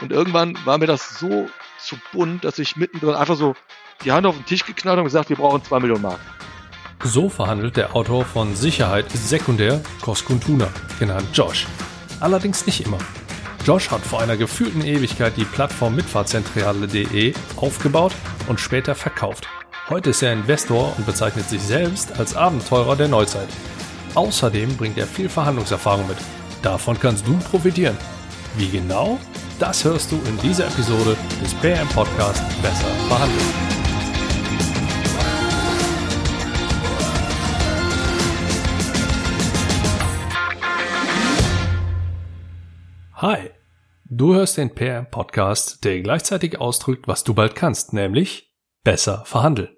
Und irgendwann war mir das so zu bunt, dass ich mittendrin einfach so die Hand auf den Tisch geknallt und gesagt, wir brauchen zwei Millionen Mark. So verhandelt der Autor von Sicherheit ist sekundär Koskun genannt Josh. Allerdings nicht immer. Josh hat vor einer gefühlten Ewigkeit die Plattform Mitfahrzentrale.de aufgebaut und später verkauft. Heute ist er Investor und bezeichnet sich selbst als Abenteurer der Neuzeit. Außerdem bringt er viel Verhandlungserfahrung mit. Davon kannst du profitieren. Wie genau? Das hörst du in dieser Episode des PM Podcast Besser verhandeln. Hi, du hörst den PM Podcast, der gleichzeitig ausdrückt, was du bald kannst, nämlich besser verhandeln.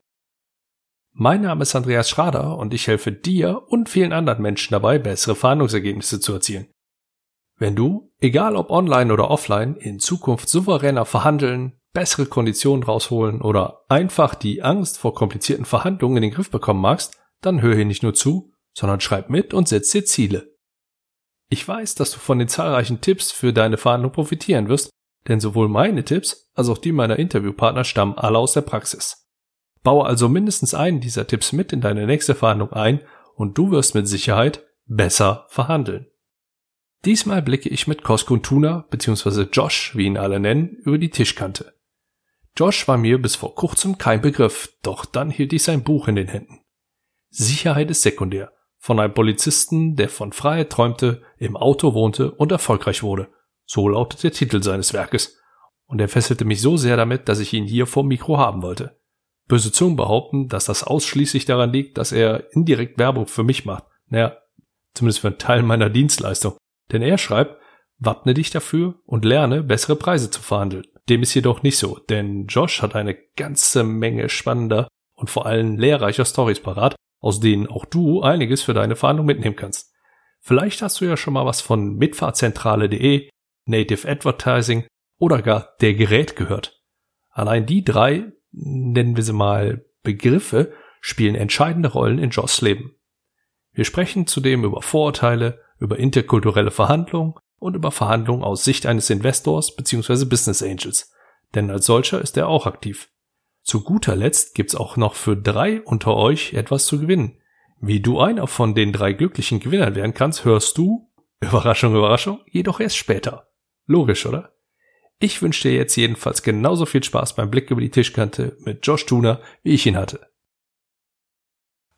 Mein Name ist Andreas Schrader und ich helfe dir und vielen anderen Menschen dabei, bessere Verhandlungsergebnisse zu erzielen. Wenn du, egal ob online oder offline, in Zukunft souveräner verhandeln, bessere Konditionen rausholen oder einfach die Angst vor komplizierten Verhandlungen in den Griff bekommen magst, dann hör hier nicht nur zu, sondern schreib mit und setz dir Ziele. Ich weiß, dass du von den zahlreichen Tipps für deine Verhandlung profitieren wirst, denn sowohl meine Tipps als auch die meiner Interviewpartner stammen alle aus der Praxis. Baue also mindestens einen dieser Tipps mit in deine nächste Verhandlung ein und du wirst mit Sicherheit besser verhandeln. Diesmal blicke ich mit Koskun Tuna bzw. Josh, wie ihn alle nennen, über die Tischkante. Josh war mir bis vor kurzem kein Begriff, doch dann hielt ich sein Buch in den Händen. Sicherheit ist sekundär. Von einem Polizisten, der von Freiheit träumte, im Auto wohnte und erfolgreich wurde. So lautet der Titel seines Werkes. Und er fesselte mich so sehr damit, dass ich ihn hier vor Mikro haben wollte. Böse Zungen behaupten, dass das ausschließlich daran liegt, dass er indirekt Werbung für mich macht. Naja, zumindest für einen Teil meiner Dienstleistung. Denn er schreibt, wappne dich dafür und lerne, bessere Preise zu verhandeln. Dem ist jedoch nicht so, denn Josh hat eine ganze Menge spannender und vor allem lehrreicher Stories parat, aus denen auch du einiges für deine Verhandlung mitnehmen kannst. Vielleicht hast du ja schon mal was von Mitfahrzentrale.de, Native Advertising oder gar der Gerät gehört. Allein die drei, nennen wir sie mal Begriffe, spielen entscheidende Rollen in Joshs Leben. Wir sprechen zudem über Vorurteile, über interkulturelle Verhandlungen und über Verhandlungen aus Sicht eines Investors bzw. Business Angels. Denn als solcher ist er auch aktiv. Zu guter Letzt gibt's auch noch für drei unter euch etwas zu gewinnen. Wie du einer von den drei glücklichen Gewinnern werden kannst, hörst du, Überraschung, Überraschung, jedoch erst später. Logisch, oder? Ich wünsche dir jetzt jedenfalls genauso viel Spaß beim Blick über die Tischkante mit Josh Tuner, wie ich ihn hatte.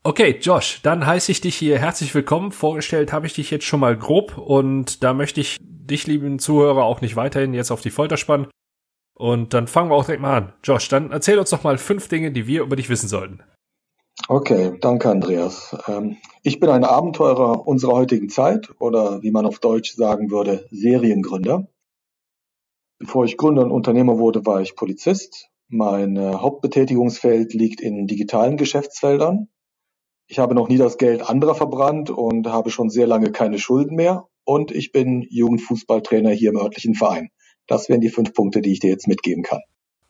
Okay, Josh, dann heiße ich dich hier herzlich willkommen. Vorgestellt habe ich dich jetzt schon mal grob und da möchte ich dich, lieben Zuhörer, auch nicht weiterhin jetzt auf die Folter spannen. Und dann fangen wir auch direkt mal an. Josh, dann erzähl uns doch mal fünf Dinge, die wir über dich wissen sollten. Okay, danke Andreas. Ähm, ich bin ein Abenteurer unserer heutigen Zeit oder wie man auf Deutsch sagen würde, Seriengründer. Bevor ich Gründer und Unternehmer wurde, war ich Polizist. Mein äh, Hauptbetätigungsfeld liegt in digitalen Geschäftsfeldern. Ich habe noch nie das Geld anderer verbrannt und habe schon sehr lange keine Schulden mehr. Und ich bin Jugendfußballtrainer hier im örtlichen Verein. Das wären die fünf Punkte, die ich dir jetzt mitgeben kann.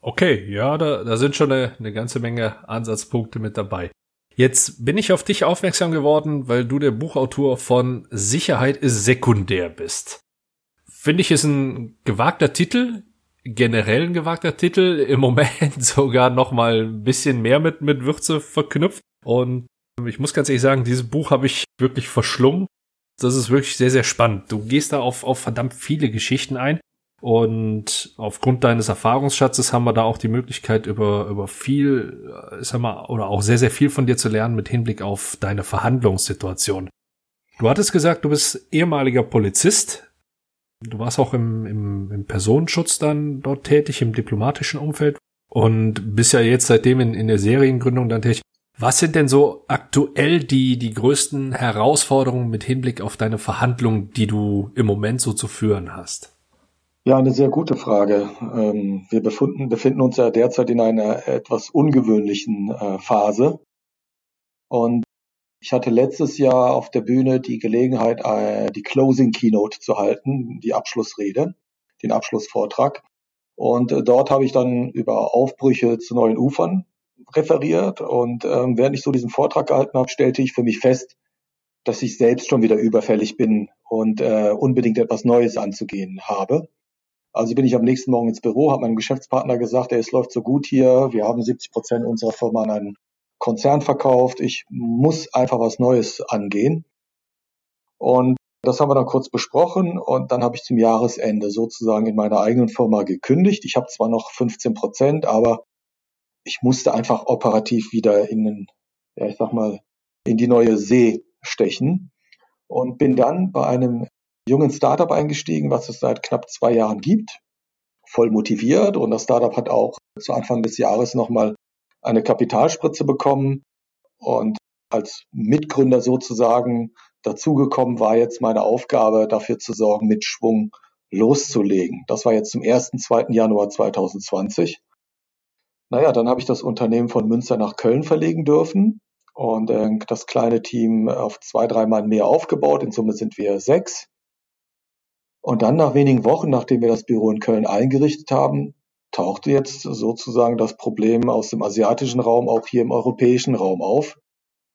Okay, ja, da, da sind schon eine, eine ganze Menge Ansatzpunkte mit dabei. Jetzt bin ich auf dich aufmerksam geworden, weil du der Buchautor von Sicherheit ist sekundär bist. Finde ich, ist ein gewagter Titel, generell ein gewagter Titel, im Moment sogar noch mal ein bisschen mehr mit, mit Würze verknüpft. Und ich muss ganz ehrlich sagen, dieses Buch habe ich wirklich verschlungen. Das ist wirklich sehr, sehr spannend. Du gehst da auf, auf verdammt viele Geschichten ein. Und aufgrund deines Erfahrungsschatzes haben wir da auch die Möglichkeit, über, über viel, äh, sag mal, oder auch sehr, sehr viel von dir zu lernen mit Hinblick auf deine Verhandlungssituation. Du hattest gesagt, du bist ehemaliger Polizist. Du warst auch im, im, im Personenschutz dann dort tätig, im diplomatischen Umfeld und bist ja jetzt seitdem in, in der Seriengründung dann tätig. Was sind denn so aktuell die, die größten Herausforderungen mit Hinblick auf deine Verhandlungen, die du im Moment so zu führen hast? Ja, eine sehr gute Frage. Ähm, wir befinden, befinden uns ja derzeit in einer etwas ungewöhnlichen äh, Phase. Und ich hatte letztes Jahr auf der Bühne die Gelegenheit, äh, die Closing Keynote zu halten, die Abschlussrede, den Abschlussvortrag. Und äh, dort habe ich dann über Aufbrüche zu neuen Ufern referiert und ähm, während ich so diesen Vortrag gehalten habe, stellte ich für mich fest, dass ich selbst schon wieder überfällig bin und äh, unbedingt etwas Neues anzugehen habe. Also bin ich am nächsten Morgen ins Büro, habe meinem Geschäftspartner gesagt, es läuft so gut hier, wir haben 70 Prozent unserer Firma an einen Konzern verkauft, ich muss einfach was Neues angehen. Und das haben wir dann kurz besprochen und dann habe ich zum Jahresende sozusagen in meiner eigenen Firma gekündigt. Ich habe zwar noch 15 Prozent, aber ich musste einfach operativ wieder in den, ja, ich sag mal, in die neue See stechen und bin dann bei einem jungen Startup eingestiegen, was es seit knapp zwei Jahren gibt, voll motiviert und das Startup hat auch zu Anfang des Jahres nochmal eine Kapitalspritze bekommen und als Mitgründer sozusagen dazugekommen war jetzt meine Aufgabe, dafür zu sorgen, mit Schwung loszulegen. Das war jetzt zum 1. 2. Januar 2020. Naja, dann habe ich das Unternehmen von Münster nach Köln verlegen dürfen und äh, das kleine Team auf zwei, dreimal mehr aufgebaut. In Summe sind wir sechs. Und dann nach wenigen Wochen, nachdem wir das Büro in Köln eingerichtet haben, tauchte jetzt sozusagen das Problem aus dem asiatischen Raum auch hier im europäischen Raum auf,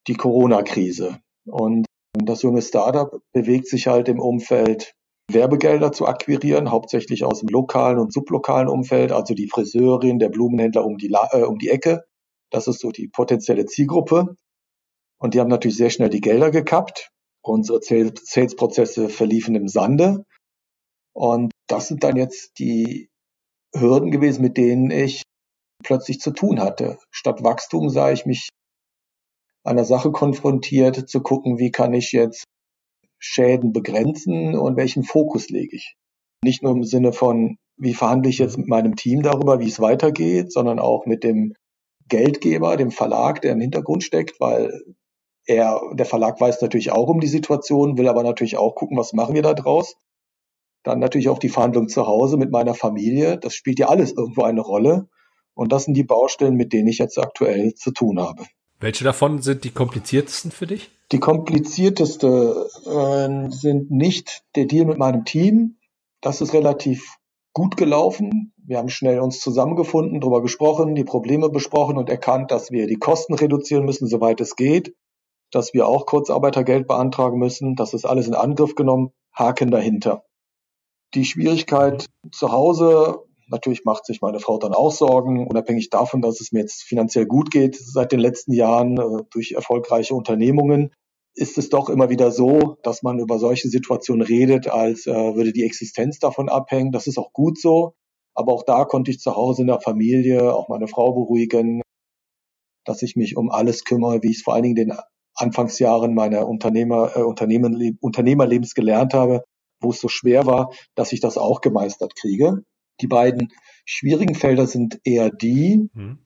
die Corona-Krise. Und das junge Startup bewegt sich halt im Umfeld Werbegelder zu akquirieren, hauptsächlich aus dem lokalen und sublokalen Umfeld, also die Friseurin, der Blumenhändler um die, äh, um die Ecke. Das ist so die potenzielle Zielgruppe. Und die haben natürlich sehr schnell die Gelder gekappt. Unsere Sales-Prozesse verliefen im Sande. Und das sind dann jetzt die Hürden gewesen, mit denen ich plötzlich zu tun hatte. Statt Wachstum sah ich mich einer Sache konfrontiert, zu gucken, wie kann ich jetzt Schäden begrenzen und welchen Fokus lege ich. Nicht nur im Sinne von, wie verhandle ich jetzt mit meinem Team darüber, wie es weitergeht, sondern auch mit dem Geldgeber, dem Verlag, der im Hintergrund steckt, weil er, der Verlag weiß natürlich auch um die Situation, will aber natürlich auch gucken, was machen wir da draus. Dann natürlich auch die Verhandlung zu Hause mit meiner Familie. Das spielt ja alles irgendwo eine Rolle. Und das sind die Baustellen, mit denen ich jetzt aktuell zu tun habe. Welche davon sind die kompliziertesten für dich? Die komplizierteste äh, sind nicht der Deal mit meinem Team. Das ist relativ gut gelaufen. Wir haben schnell uns zusammengefunden, darüber gesprochen, die Probleme besprochen und erkannt, dass wir die Kosten reduzieren müssen, soweit es geht, dass wir auch Kurzarbeitergeld beantragen müssen. Das ist alles in Angriff genommen. Haken dahinter. Die Schwierigkeit zu Hause, natürlich macht sich meine Frau dann auch Sorgen, unabhängig davon, dass es mir jetzt finanziell gut geht seit den letzten Jahren äh, durch erfolgreiche Unternehmungen, ist es doch immer wieder so, dass man über solche Situationen redet, als äh, würde die Existenz davon abhängen. Das ist auch gut so. Aber auch da konnte ich zu Hause in der Familie auch meine Frau beruhigen, dass ich mich um alles kümmere, wie ich es vor allen Dingen in den Anfangsjahren meiner Unternehmer, äh, Unternehmen, Unternehmerlebens gelernt habe, wo es so schwer war, dass ich das auch gemeistert kriege. Die beiden schwierigen Felder sind eher die, mhm.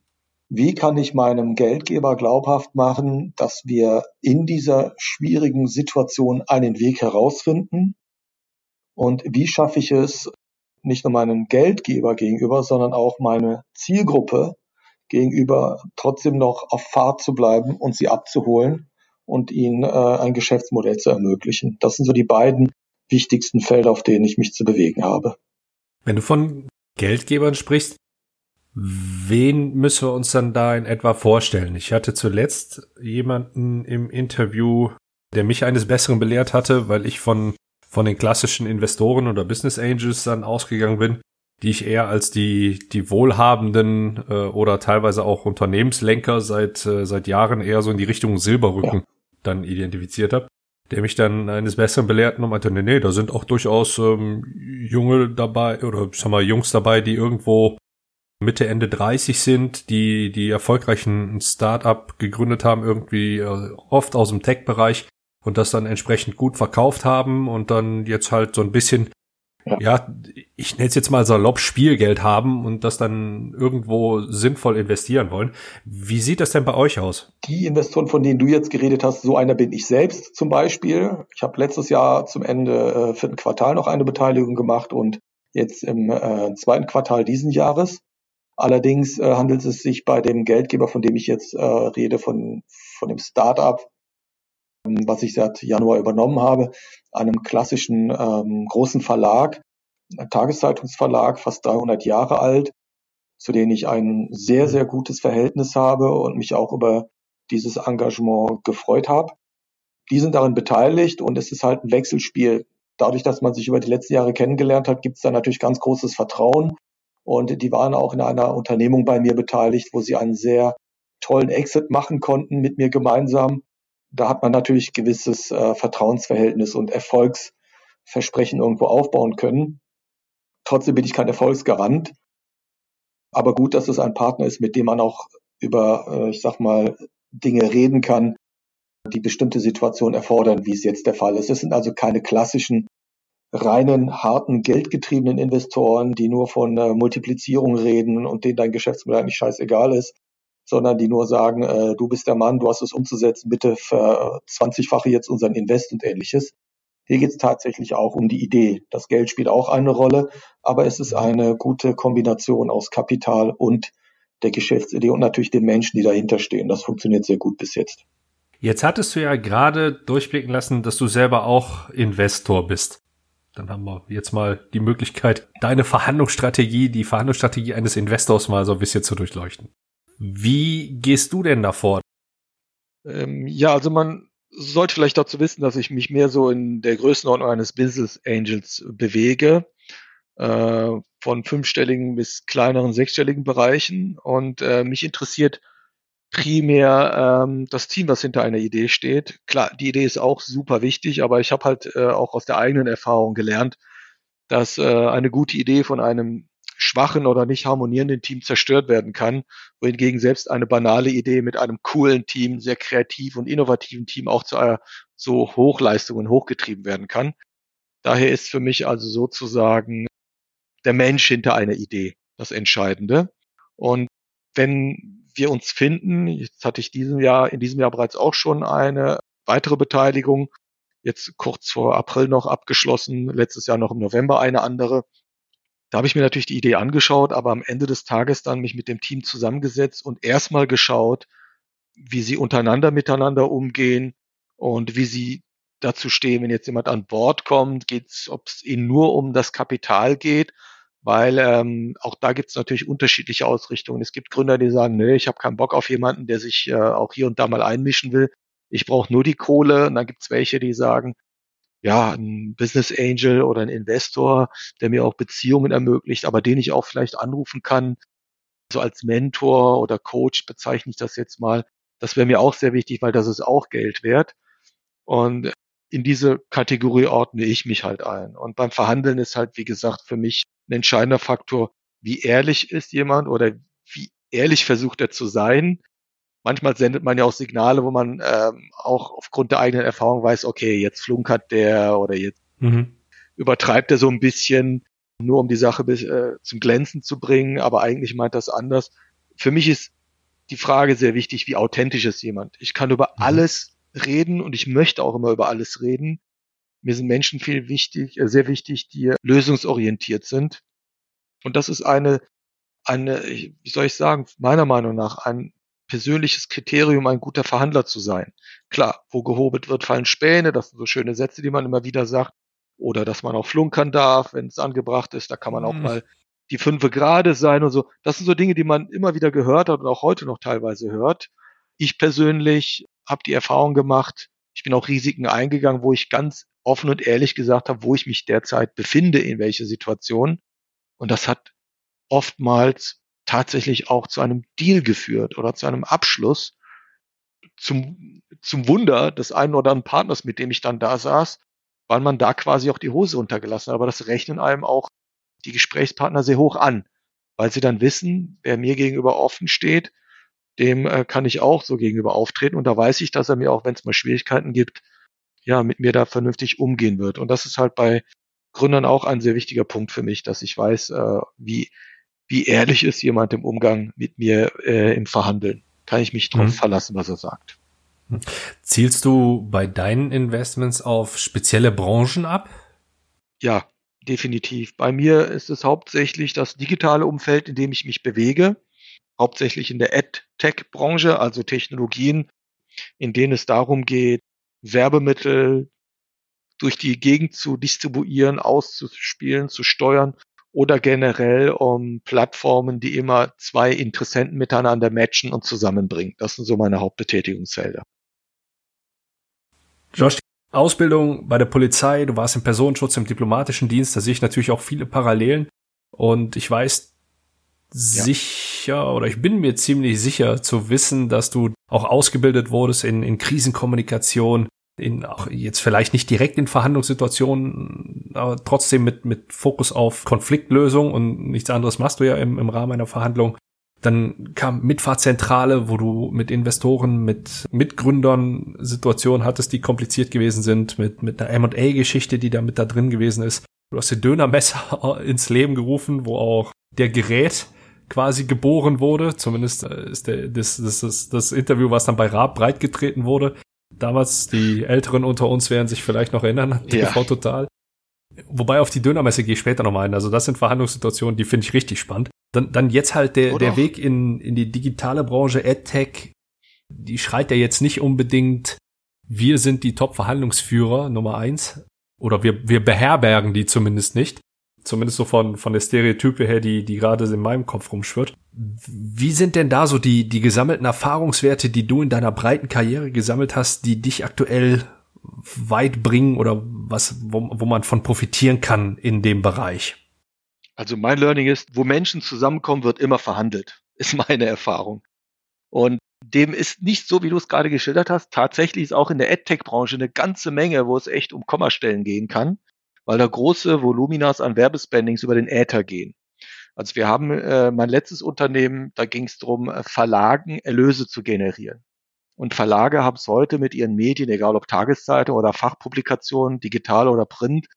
wie kann ich meinem Geldgeber glaubhaft machen, dass wir in dieser schwierigen Situation einen Weg herausfinden und wie schaffe ich es, nicht nur meinem Geldgeber gegenüber, sondern auch meine Zielgruppe gegenüber trotzdem noch auf Fahrt zu bleiben und sie abzuholen und ihnen äh, ein Geschäftsmodell zu ermöglichen. Das sind so die beiden wichtigsten Felder, auf denen ich mich zu bewegen habe. Wenn du von Geldgebern sprichst, wen müssen wir uns dann da in etwa vorstellen? Ich hatte zuletzt jemanden im Interview, der mich eines Besseren belehrt hatte, weil ich von, von den klassischen Investoren oder Business Angels dann ausgegangen bin, die ich eher als die, die wohlhabenden äh, oder teilweise auch Unternehmenslenker seit, äh, seit Jahren eher so in die Richtung Silberrücken ja. dann identifiziert habe der mich dann eines Besseren belehrten und meinte, nee, nee, da sind auch durchaus ähm, Junge dabei oder sag mal Jungs dabei, die irgendwo Mitte, Ende 30 sind, die die erfolgreichen Start-up gegründet haben, irgendwie äh, oft aus dem Tech-Bereich und das dann entsprechend gut verkauft haben und dann jetzt halt so ein bisschen ja, ja ich nenne es jetzt mal salopp Spielgeld haben und das dann irgendwo sinnvoll investieren wollen. Wie sieht das denn bei euch aus? Die Investoren, von denen du jetzt geredet hast, so einer bin ich selbst zum Beispiel. Ich habe letztes Jahr zum Ende äh, vierten Quartal noch eine Beteiligung gemacht und jetzt im äh, zweiten Quartal diesen Jahres. Allerdings äh, handelt es sich bei dem Geldgeber, von dem ich jetzt äh, rede, von, von dem Startup, was ich seit Januar übernommen habe, einem klassischen ähm, großen Verlag, Tageszeitungsverlag, fast 300 Jahre alt, zu denen ich ein sehr, sehr gutes Verhältnis habe und mich auch über dieses Engagement gefreut habe. Die sind darin beteiligt und es ist halt ein Wechselspiel dadurch, dass man sich über die letzten Jahre kennengelernt hat, gibt es da natürlich ganz großes Vertrauen. Und die waren auch in einer Unternehmung bei mir beteiligt, wo sie einen sehr tollen Exit machen konnten mit mir gemeinsam. Da hat man natürlich gewisses äh, Vertrauensverhältnis und Erfolgsversprechen irgendwo aufbauen können. Trotzdem bin ich kein Erfolgsgarant. Aber gut, dass es ein Partner ist, mit dem man auch über, äh, ich sag mal, Dinge reden kann, die bestimmte Situationen erfordern, wie es jetzt der Fall ist. Es sind also keine klassischen reinen, harten, geldgetriebenen Investoren, die nur von äh, Multiplizierung reden und denen dein Geschäftsmodell eigentlich scheißegal ist, sondern die nur sagen, äh, du bist der Mann, du hast es umzusetzen, bitte ver 20-fache jetzt unseren Invest und ähnliches. Hier geht es tatsächlich auch um die Idee. Das Geld spielt auch eine Rolle, aber es ist eine gute Kombination aus Kapital und der Geschäftsidee und natürlich den Menschen, die dahinter stehen. Das funktioniert sehr gut bis jetzt. Jetzt hattest du ja gerade durchblicken lassen, dass du selber auch Investor bist. Dann haben wir jetzt mal die Möglichkeit, deine Verhandlungsstrategie, die Verhandlungsstrategie eines Investors mal so ein bisschen zu durchleuchten. Wie gehst du denn davor? Ähm, ja, also man sollte vielleicht dazu wissen, dass ich mich mehr so in der Größenordnung eines Business Angels bewege, äh, von fünfstelligen bis kleineren sechsstelligen Bereichen. Und äh, mich interessiert primär ähm, das Team, was hinter einer Idee steht. Klar, die Idee ist auch super wichtig, aber ich habe halt äh, auch aus der eigenen Erfahrung gelernt, dass äh, eine gute Idee von einem schwachen oder nicht harmonierenden Team zerstört werden kann, wohingegen selbst eine banale Idee mit einem coolen Team, sehr kreativ und innovativen Team auch zu äh, so Hochleistungen hochgetrieben werden kann. Daher ist für mich also sozusagen der Mensch hinter einer Idee das Entscheidende. Und wenn wir uns finden. Jetzt hatte ich diesem Jahr, in diesem Jahr bereits auch schon eine weitere Beteiligung. Jetzt kurz vor April noch abgeschlossen, letztes Jahr noch im November eine andere. Da habe ich mir natürlich die Idee angeschaut, aber am Ende des Tages dann mich mit dem Team zusammengesetzt und erstmal geschaut, wie sie untereinander miteinander umgehen und wie sie dazu stehen, wenn jetzt jemand an Bord kommt, geht's, ob es ihnen nur um das Kapital geht weil ähm, auch da gibt es natürlich unterschiedliche Ausrichtungen. Es gibt Gründer, die sagen, nö, ich habe keinen Bock auf jemanden, der sich äh, auch hier und da mal einmischen will. Ich brauche nur die Kohle. Und dann gibt es welche, die sagen, ja, ein Business Angel oder ein Investor, der mir auch Beziehungen ermöglicht, aber den ich auch vielleicht anrufen kann, so als Mentor oder Coach bezeichne ich das jetzt mal. Das wäre mir auch sehr wichtig, weil das ist auch Geld wert. Und in diese Kategorie ordne ich mich halt ein. Und beim Verhandeln ist halt, wie gesagt, für mich ein entscheidender Faktor, wie ehrlich ist jemand oder wie ehrlich versucht er zu sein. Manchmal sendet man ja auch Signale, wo man ähm, auch aufgrund der eigenen Erfahrung weiß, okay, jetzt flunkert der oder jetzt mhm. übertreibt er so ein bisschen, nur um die Sache bis, äh, zum Glänzen zu bringen, aber eigentlich meint das anders. Für mich ist die Frage sehr wichtig, wie authentisch ist jemand. Ich kann über mhm. alles reden und ich möchte auch immer über alles reden. Mir sind Menschen viel wichtig, äh, sehr wichtig, die lösungsorientiert sind. Und das ist eine, eine, wie soll ich sagen, meiner Meinung nach ein persönliches Kriterium, ein guter Verhandler zu sein. Klar, wo gehobelt wird, fallen Späne. Das sind so schöne Sätze, die man immer wieder sagt. Oder dass man auch flunkern darf, wenn es angebracht ist. Da kann man auch mhm. mal die fünfe Grade sein und so. Das sind so Dinge, die man immer wieder gehört hat und auch heute noch teilweise hört. Ich persönlich habe die Erfahrung gemacht, ich bin auch Risiken eingegangen, wo ich ganz offen und ehrlich gesagt habe, wo ich mich derzeit befinde, in welche Situation. Und das hat oftmals tatsächlich auch zu einem Deal geführt oder zu einem Abschluss. Zum, zum Wunder des einen oder anderen Partners, mit dem ich dann da saß, weil man da quasi auch die Hose untergelassen hat. Aber das rechnen einem auch die Gesprächspartner sehr hoch an, weil sie dann wissen, wer mir gegenüber offen steht, dem äh, kann ich auch so gegenüber auftreten. Und da weiß ich, dass er mir auch, wenn es mal Schwierigkeiten gibt, ja, mit mir da vernünftig umgehen wird. Und das ist halt bei Gründern auch ein sehr wichtiger Punkt für mich, dass ich weiß, äh, wie, wie ehrlich ist jemand im Umgang mit mir äh, im Verhandeln. Kann ich mich drauf mhm. verlassen, was er sagt. Zielst du bei deinen Investments auf spezielle Branchen ab? Ja, definitiv. Bei mir ist es hauptsächlich das digitale Umfeld, in dem ich mich bewege hauptsächlich in der Ad-Tech-Branche, also Technologien, in denen es darum geht, Werbemittel durch die Gegend zu distribuieren, auszuspielen, zu steuern oder generell um Plattformen, die immer zwei Interessenten miteinander matchen und zusammenbringen. Das sind so meine Hauptbetätigungsfelder. Josh, Ausbildung bei der Polizei, du warst im Personenschutz, im diplomatischen Dienst, da sehe ich natürlich auch viele Parallelen. Und ich weiß ja. sicher oder ich bin mir ziemlich sicher zu wissen, dass du auch ausgebildet wurdest in, in Krisenkommunikation, in auch jetzt vielleicht nicht direkt in Verhandlungssituationen, aber trotzdem mit, mit Fokus auf Konfliktlösung und nichts anderes machst du ja im, im Rahmen einer Verhandlung. Dann kam Mitfahrzentrale, wo du mit Investoren, mit Mitgründern Situationen hattest, die kompliziert gewesen sind, mit, mit einer M&A-Geschichte, die da mit da drin gewesen ist. Du hast den Dönermesser ins Leben gerufen, wo auch der Gerät quasi geboren wurde. Zumindest äh, ist der, das, das, das, das Interview, was dann bei Raab breitgetreten wurde. Damals, die Älteren unter uns werden sich vielleicht noch erinnern, TV Total. Wobei auf die Dönermesse gehe ich später nochmal ein. Also das sind Verhandlungssituationen, die finde ich richtig spannend. Dann, dann jetzt halt der, der Weg in, in die digitale Branche, AdTech, die schreit ja jetzt nicht unbedingt, wir sind die Top-Verhandlungsführer Nummer eins. Oder wir, wir beherbergen die zumindest nicht. Zumindest so von, von der Stereotype her, die, die gerade in meinem Kopf rumschwirrt. Wie sind denn da so die, die gesammelten Erfahrungswerte, die du in deiner breiten Karriere gesammelt hast, die dich aktuell weit bringen oder was, wo, wo man von profitieren kann in dem Bereich? Also mein Learning ist, wo Menschen zusammenkommen, wird immer verhandelt, ist meine Erfahrung. Und dem ist nicht so, wie du es gerade geschildert hast. Tatsächlich ist auch in der AdTech-Branche eine ganze Menge, wo es echt um Kommastellen gehen kann, weil da große Voluminas an Werbespendings über den Äther gehen. Also wir haben äh, mein letztes Unternehmen, da ging es darum, äh, Verlagen Erlöse zu generieren. Und Verlage haben es heute mit ihren Medien, egal ob Tageszeitung oder Fachpublikationen, digital oder print,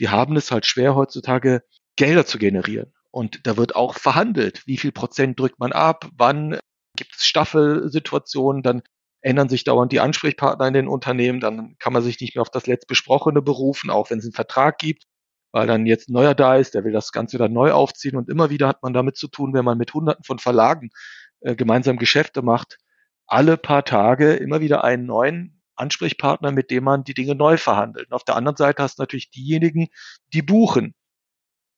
die haben es halt schwer heutzutage Gelder zu generieren. Und da wird auch verhandelt. Wie viel Prozent drückt man ab? Wann gibt es Staffelsituationen? Dann ändern sich dauernd die Ansprechpartner in den Unternehmen. Dann kann man sich nicht mehr auf das letztbesprochene berufen, auch wenn es einen Vertrag gibt, weil dann jetzt neuer da ist, der will das Ganze wieder neu aufziehen. Und immer wieder hat man damit zu tun, wenn man mit Hunderten von Verlagen äh, gemeinsam Geschäfte macht, alle paar Tage immer wieder einen neuen Ansprechpartner, mit dem man die Dinge neu verhandelt. Und auf der anderen Seite hast du natürlich diejenigen, die buchen.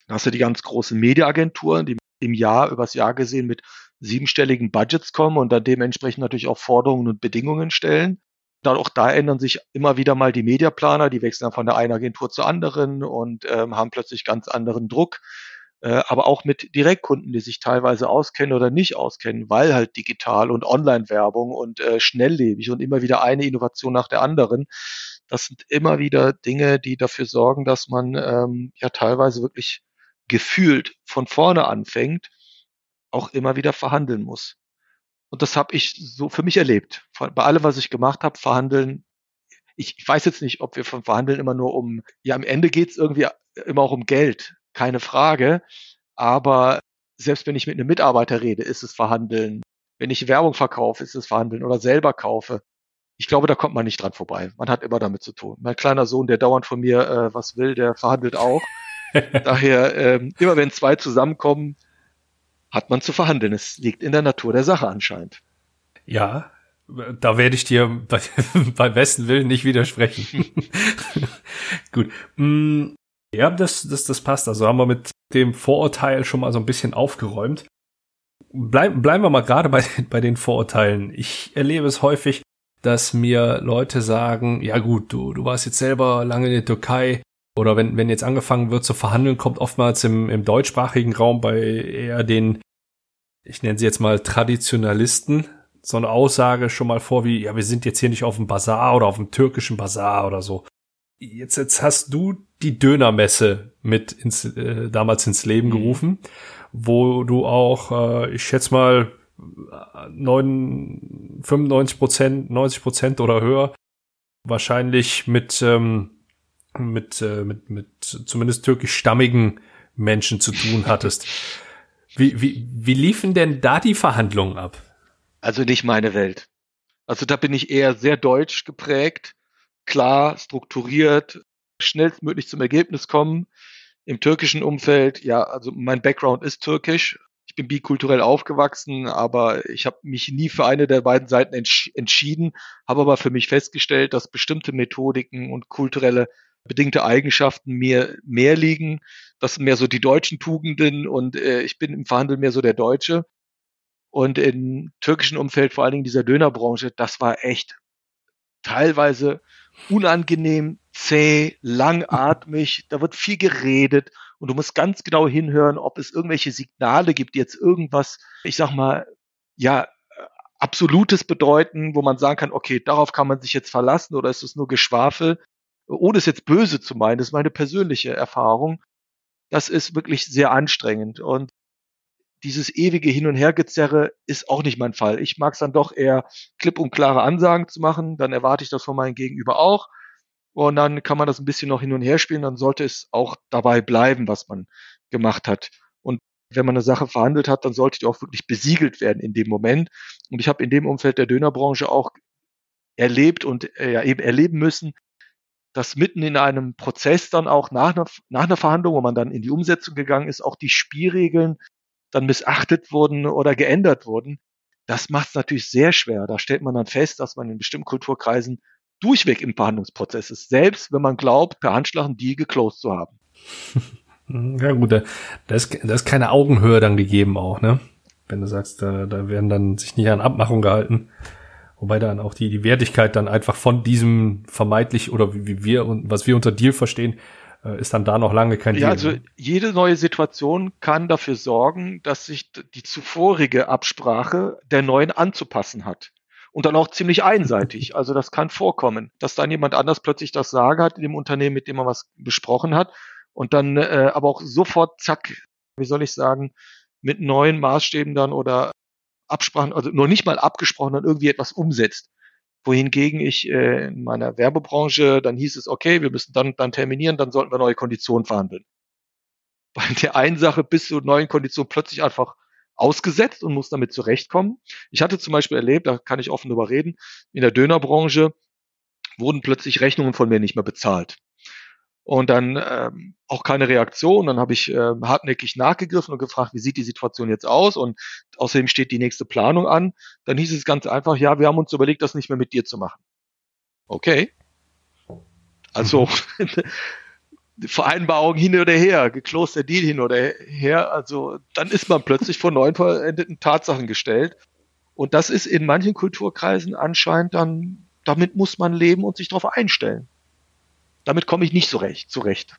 Da hast du die ganz großen Mediaagenturen, die im Jahr, übers Jahr gesehen mit siebenstelligen Budgets kommen und dann dementsprechend natürlich auch Forderungen und Bedingungen stellen. Dann auch da ändern sich immer wieder mal die Mediaplaner, die wechseln dann von der einen Agentur zur anderen und ähm, haben plötzlich ganz anderen Druck äh, aber auch mit Direktkunden, die sich teilweise auskennen oder nicht auskennen, weil halt digital und Online-Werbung und äh, schnelllebig und immer wieder eine Innovation nach der anderen. Das sind immer wieder Dinge, die dafür sorgen, dass man ähm, ja teilweise wirklich gefühlt von vorne anfängt, auch immer wieder verhandeln muss. Und das habe ich so für mich erlebt. Bei allem, was ich gemacht habe, verhandeln. Ich, ich weiß jetzt nicht, ob wir von Verhandeln immer nur um, ja, am Ende geht's irgendwie immer auch um Geld keine Frage. Aber selbst wenn ich mit einem Mitarbeiter rede, ist es Verhandeln. Wenn ich Werbung verkaufe, ist es Verhandeln oder selber kaufe. Ich glaube, da kommt man nicht dran vorbei. Man hat immer damit zu tun. Mein kleiner Sohn, der dauernd von mir äh, was will, der verhandelt auch. Daher, ähm, immer wenn zwei zusammenkommen, hat man zu verhandeln. Es liegt in der Natur der Sache anscheinend. Ja, da werde ich dir bei, beim besten Willen nicht widersprechen. Gut. Mm, ja, das, das, das passt. Also haben wir mit dem Vorurteil schon mal so ein bisschen aufgeräumt. Bleib, bleiben wir mal gerade bei, bei den Vorurteilen. Ich erlebe es häufig, dass mir Leute sagen, ja gut, du, du warst jetzt selber lange in der Türkei oder wenn, wenn jetzt angefangen wird zu verhandeln, kommt oftmals im, im deutschsprachigen Raum bei eher den, ich nenne sie jetzt mal Traditionalisten, so eine Aussage schon mal vor wie, ja, wir sind jetzt hier nicht auf dem Bazar oder auf dem türkischen Bazar oder so jetzt, jetzt hast du die Dönermesse mit ins, äh, damals ins Leben mhm. gerufen, wo du auch, äh, ich schätze mal, 9, 95 Prozent, 90 Prozent oder höher wahrscheinlich mit, ähm, mit, äh, mit, mit zumindest türkisch-stammigen Menschen zu tun hattest. Wie, wie, wie liefen denn da die Verhandlungen ab? Also nicht meine Welt. Also da bin ich eher sehr deutsch geprägt klar, strukturiert, schnellstmöglich zum Ergebnis kommen. Im türkischen Umfeld, ja, also mein Background ist türkisch. Ich bin bikulturell aufgewachsen, aber ich habe mich nie für eine der beiden Seiten entsch entschieden, habe aber für mich festgestellt, dass bestimmte Methodiken und kulturelle bedingte Eigenschaften mir mehr liegen. Das sind mehr so die deutschen Tugenden und äh, ich bin im Verhandeln mehr so der Deutsche. Und im türkischen Umfeld, vor allen Dingen dieser Dönerbranche, das war echt teilweise unangenehm, zäh, langatmig, da wird viel geredet und du musst ganz genau hinhören, ob es irgendwelche Signale gibt, die jetzt irgendwas, ich sag mal, ja, Absolutes bedeuten, wo man sagen kann, okay, darauf kann man sich jetzt verlassen oder ist es nur Geschwafel, ohne es jetzt böse zu meinen, das ist meine persönliche Erfahrung. Das ist wirklich sehr anstrengend und dieses ewige Hin- und Hergezerre ist auch nicht mein Fall. Ich mag es dann doch eher klipp und klare Ansagen zu machen, dann erwarte ich das von meinem Gegenüber auch und dann kann man das ein bisschen noch hin und her spielen, dann sollte es auch dabei bleiben, was man gemacht hat. Und wenn man eine Sache verhandelt hat, dann sollte die auch wirklich besiegelt werden in dem Moment. Und ich habe in dem Umfeld der Dönerbranche auch erlebt und äh, ja, eben erleben müssen, dass mitten in einem Prozess dann auch nach einer, nach einer Verhandlung, wo man dann in die Umsetzung gegangen ist, auch die Spielregeln dann missachtet wurden oder geändert wurden. Das macht es natürlich sehr schwer. Da stellt man dann fest, dass man in bestimmten Kulturkreisen durchweg im Verhandlungsprozess ist, selbst wenn man glaubt, per Handschlag einen Deal geclosed zu haben. Ja gut, da, ist, da ist keine Augenhöhe dann gegeben auch, ne? Wenn du sagst, da, da werden dann sich nicht an Abmachung gehalten. Wobei dann auch die, die Wertigkeit dann einfach von diesem vermeintlich oder wie, wir und was wir unter Deal verstehen, äh, ist dann da noch lange kein ja, Deal. Ja, also jede neue Situation kann dafür sorgen, dass sich die zuvorige Absprache der neuen anzupassen hat und dann auch ziemlich einseitig. Also das kann vorkommen, dass dann jemand anders plötzlich das Sagen hat in dem Unternehmen, mit dem man was besprochen hat und dann äh, aber auch sofort, zack, wie soll ich sagen, mit neuen Maßstäben dann oder Absprachen, also nur nicht mal abgesprochen, dann irgendwie etwas umsetzt. Wohingegen ich äh, in meiner Werbebranche, dann hieß es, okay, wir müssen dann, dann terminieren, dann sollten wir neue Konditionen verhandeln. Bei der einen Sache bis zu neuen Konditionen plötzlich einfach ausgesetzt und muss damit zurechtkommen. Ich hatte zum Beispiel erlebt, da kann ich offen drüber reden, in der Dönerbranche wurden plötzlich Rechnungen von mir nicht mehr bezahlt. Und dann ähm, auch keine Reaktion. Dann habe ich äh, hartnäckig nachgegriffen und gefragt, wie sieht die Situation jetzt aus? Und außerdem steht die nächste Planung an. Dann hieß es ganz einfach, ja, wir haben uns überlegt, das nicht mehr mit dir zu machen. Okay. Also mhm. Vereinbarung hin oder her, gekloster Deal hin oder her. Also dann ist man plötzlich vor neuen vollendeten Tatsachen gestellt. Und das ist in manchen Kulturkreisen anscheinend dann, damit muss man leben und sich darauf einstellen. Damit komme ich nicht so recht, zurecht.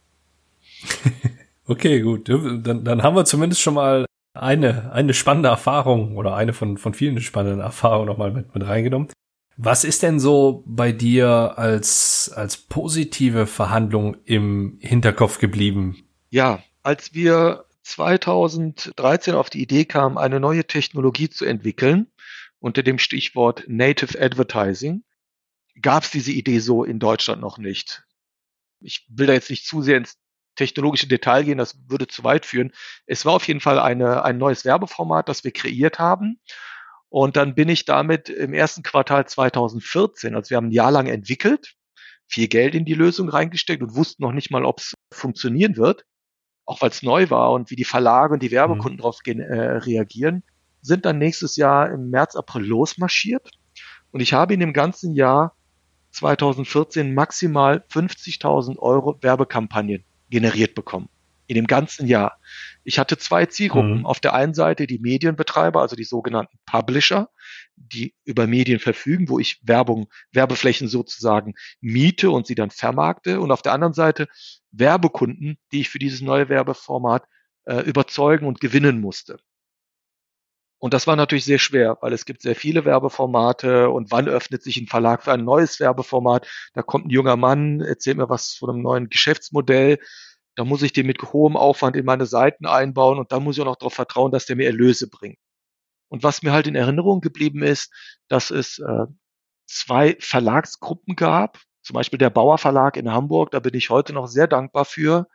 okay, gut. Dann, dann haben wir zumindest schon mal eine, eine spannende Erfahrung oder eine von, von vielen spannenden Erfahrungen nochmal mit, mit reingenommen. Was ist denn so bei dir als, als positive Verhandlung im Hinterkopf geblieben? Ja, als wir 2013 auf die Idee kamen, eine neue Technologie zu entwickeln, unter dem Stichwort Native Advertising, gab es diese Idee so in Deutschland noch nicht. Ich will da jetzt nicht zu sehr ins technologische Detail gehen, das würde zu weit führen. Es war auf jeden Fall eine, ein neues Werbeformat, das wir kreiert haben und dann bin ich damit im ersten Quartal 2014, also wir haben ein Jahr lang entwickelt, viel Geld in die Lösung reingesteckt und wussten noch nicht mal, ob es funktionieren wird, auch weil es neu war und wie die Verlage und die Werbekunden mhm. darauf äh, reagieren, sind dann nächstes Jahr im März, April losmarschiert. Und ich habe in dem ganzen Jahr 2014 maximal 50.000 Euro Werbekampagnen generiert bekommen. In dem ganzen Jahr. Ich hatte zwei Zielgruppen. Mhm. Auf der einen Seite die Medienbetreiber, also die sogenannten Publisher, die über Medien verfügen, wo ich Werbung, Werbeflächen sozusagen miete und sie dann vermarkte. Und auf der anderen Seite Werbekunden, die ich für dieses neue Werbeformat äh, überzeugen und gewinnen musste. Und das war natürlich sehr schwer, weil es gibt sehr viele Werbeformate und wann öffnet sich ein Verlag für ein neues Werbeformat? Da kommt ein junger Mann, erzählt mir was von einem neuen Geschäftsmodell da muss ich den mit hohem Aufwand in meine Seiten einbauen und dann muss ich auch noch darauf vertrauen, dass der mir Erlöse bringt. Und was mir halt in Erinnerung geblieben ist, dass es äh, zwei Verlagsgruppen gab, zum Beispiel der Bauer Verlag in Hamburg, da bin ich heute noch sehr dankbar für,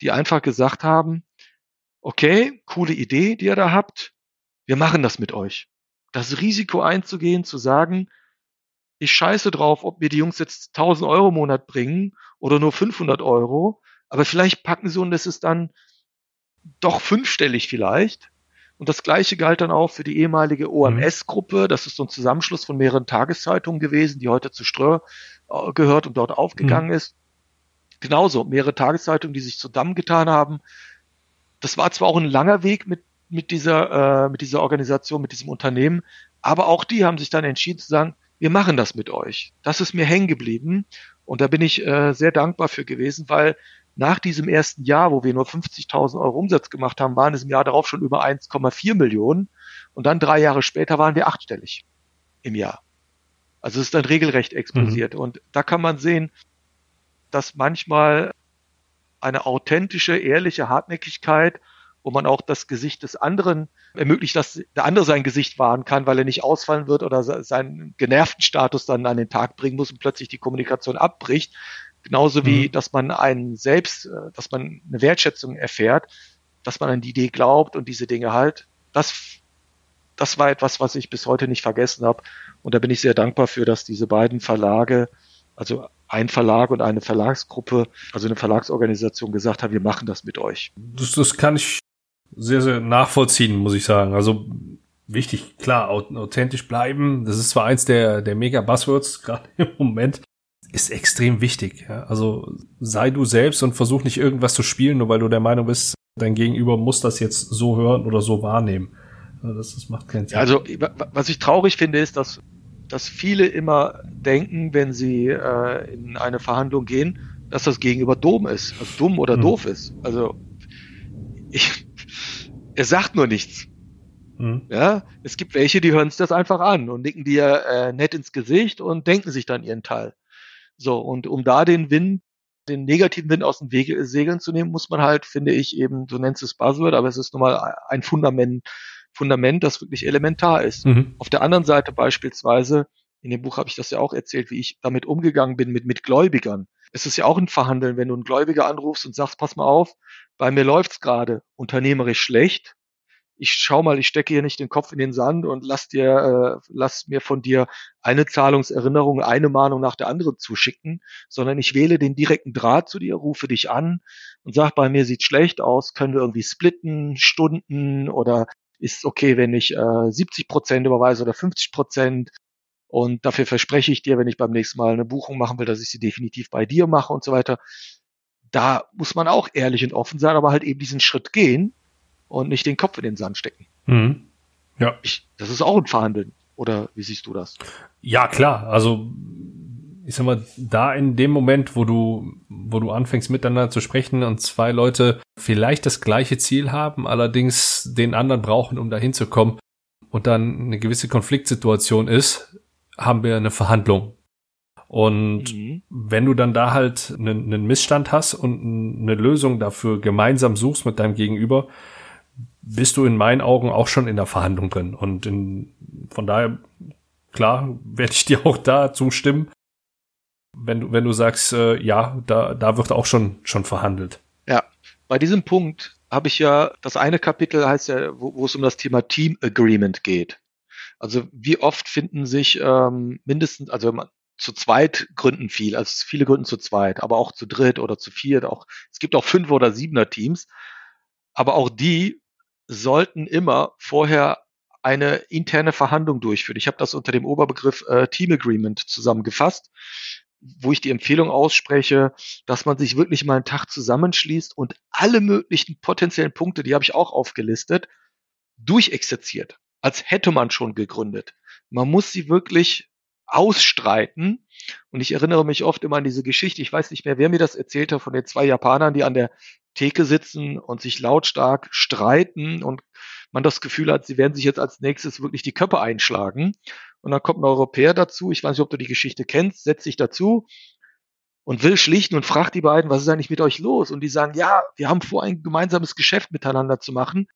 die einfach gesagt haben, okay, coole Idee, die ihr da habt, wir machen das mit euch. Das Risiko einzugehen, zu sagen, ich scheiße drauf, ob mir die Jungs jetzt 1000 Euro im Monat bringen oder nur 500 Euro. Aber vielleicht packen sie und es ist dann doch fünfstellig vielleicht. Und das gleiche galt dann auch für die ehemalige OMS-Gruppe. Das ist so ein Zusammenschluss von mehreren Tageszeitungen gewesen, die heute zu Ströhr äh, gehört und dort aufgegangen mhm. ist. Genauso, mehrere Tageszeitungen, die sich zusammengetan haben. Das war zwar auch ein langer Weg mit, mit, dieser, äh, mit dieser Organisation, mit diesem Unternehmen, aber auch die haben sich dann entschieden zu sagen, wir machen das mit euch. Das ist mir hängen geblieben. Und da bin ich äh, sehr dankbar für gewesen, weil nach diesem ersten Jahr, wo wir nur 50.000 Euro Umsatz gemacht haben, waren es im Jahr darauf schon über 1,4 Millionen. Und dann drei Jahre später waren wir achtstellig im Jahr. Also es ist dann regelrecht explodiert. Mhm. Und da kann man sehen, dass manchmal eine authentische, ehrliche Hartnäckigkeit, wo man auch das Gesicht des anderen ermöglicht, dass der andere sein Gesicht wahren kann, weil er nicht ausfallen wird oder seinen genervten Status dann an den Tag bringen muss und plötzlich die Kommunikation abbricht. Genauso wie, mhm. dass man einen selbst, äh, dass man eine Wertschätzung erfährt, dass man an die Idee glaubt und diese Dinge halt. Das, das war etwas, was ich bis heute nicht vergessen habe. Und da bin ich sehr dankbar für, dass diese beiden Verlage, also ein Verlag und eine Verlagsgruppe, also eine Verlagsorganisation gesagt haben, wir machen das mit euch. Das, das kann ich sehr, sehr nachvollziehen, muss ich sagen. Also wichtig, klar, authentisch bleiben. Das ist zwar eins der, der Mega-Buzzwords gerade im Moment, ist extrem wichtig. Ja? Also sei du selbst und versuch nicht irgendwas zu spielen, nur weil du der Meinung bist, dein Gegenüber muss das jetzt so hören oder so wahrnehmen. Das, das macht keinen Sinn. Also was ich traurig finde, ist, dass dass viele immer denken, wenn sie äh, in eine Verhandlung gehen, dass das Gegenüber dumm ist, also dumm oder mhm. doof ist. Also ich, er sagt nur nichts. Mhm. Ja, es gibt welche, die hören sich das einfach an und nicken dir äh, nett ins Gesicht und denken sich dann ihren Teil. So und um da den Wind, den negativen Wind aus dem Wege segeln zu nehmen, muss man halt, finde ich, eben, du nennst es Buzzword, aber es ist nun mal ein Fundament Fundament, das wirklich elementar ist. Mhm. Auf der anderen Seite beispielsweise, in dem Buch habe ich das ja auch erzählt, wie ich damit umgegangen bin mit, mit Gläubigern. Es ist ja auch ein Verhandeln, wenn du einen Gläubiger anrufst und sagst, pass mal auf, bei mir läuft's gerade unternehmerisch schlecht. Ich schau mal, ich stecke hier nicht den Kopf in den Sand und lass dir, äh, lass mir von dir eine Zahlungserinnerung, eine Mahnung nach der anderen zuschicken, sondern ich wähle den direkten Draht zu dir, rufe dich an und sag, bei mir sieht schlecht aus, können wir irgendwie splitten, Stunden oder ist okay, wenn ich äh, 70 Prozent überweise oder 50 Prozent. Und dafür verspreche ich dir, wenn ich beim nächsten Mal eine Buchung machen will, dass ich sie definitiv bei dir mache und so weiter. Da muss man auch ehrlich und offen sein, aber halt eben diesen Schritt gehen und nicht den Kopf in den Sand stecken. Mhm. Ja. Ich, das ist auch ein Verhandeln. Oder wie siehst du das? Ja, klar. Also ich sag mal, da in dem Moment, wo du, wo du anfängst miteinander zu sprechen und zwei Leute vielleicht das gleiche Ziel haben, allerdings den anderen brauchen, um dahin zu kommen und dann eine gewisse Konfliktsituation ist, haben wir eine Verhandlung. Und mhm. wenn du dann da halt einen, einen Missstand hast und eine Lösung dafür gemeinsam suchst mit deinem Gegenüber, bist du in meinen Augen auch schon in der Verhandlung drin. Und in, von daher, klar, werde ich dir auch da zustimmen wenn du, wenn du sagst, äh, ja, da, da wird auch schon, schon verhandelt. Ja, bei diesem Punkt habe ich ja, das eine Kapitel heißt ja, wo, wo es um das Thema Team Agreement geht. Also wie oft finden sich ähm, mindestens, also wenn man zu zweit gründen viel, also viele gründen zu zweit, aber auch zu dritt oder zu viert, auch es gibt auch fünf oder siebener Teams, aber auch die sollten immer vorher eine interne Verhandlung durchführen. Ich habe das unter dem Oberbegriff äh, Team Agreement zusammengefasst wo ich die Empfehlung ausspreche, dass man sich wirklich mal einen Tag zusammenschließt und alle möglichen potenziellen Punkte, die habe ich auch aufgelistet, durchexerziert, als hätte man schon gegründet. Man muss sie wirklich ausstreiten. Und ich erinnere mich oft immer an diese Geschichte. Ich weiß nicht mehr, wer mir das erzählt hat von den zwei Japanern, die an der Theke sitzen und sich lautstark streiten und man das Gefühl hat, sie werden sich jetzt als nächstes wirklich die Köpfe einschlagen. Und dann kommt ein Europäer dazu, ich weiß nicht, ob du die Geschichte kennst, setzt sich dazu und will schlichten und fragt die beiden, was ist eigentlich mit euch los? Und die sagen, ja, wir haben vor, ein gemeinsames Geschäft miteinander zu machen.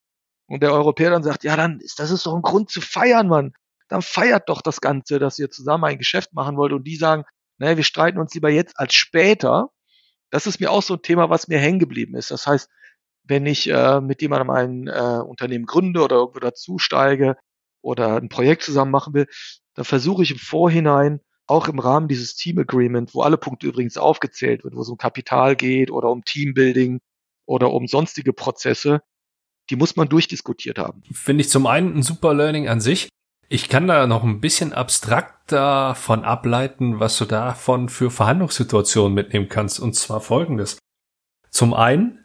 Und der Europäer dann sagt, ja, dann ist das ist doch ein Grund zu feiern, Mann. Dann feiert doch das Ganze, dass ihr zusammen ein Geschäft machen wollt. Und die sagen, naja, wir streiten uns lieber jetzt als später. Das ist mir auch so ein Thema, was mir hängen geblieben ist. Das heißt, wenn ich äh, mit jemandem ein äh, Unternehmen gründe oder irgendwo dazusteige, oder ein Projekt zusammen machen will, dann versuche ich im Vorhinein auch im Rahmen dieses Team Agreement, wo alle Punkte übrigens aufgezählt wird, wo es um Kapital geht oder um Teambuilding oder um sonstige Prozesse, die muss man durchdiskutiert haben. Finde ich zum einen ein super Learning an sich. Ich kann da noch ein bisschen abstrakter von ableiten, was du davon für Verhandlungssituationen mitnehmen kannst. Und zwar folgendes. Zum einen,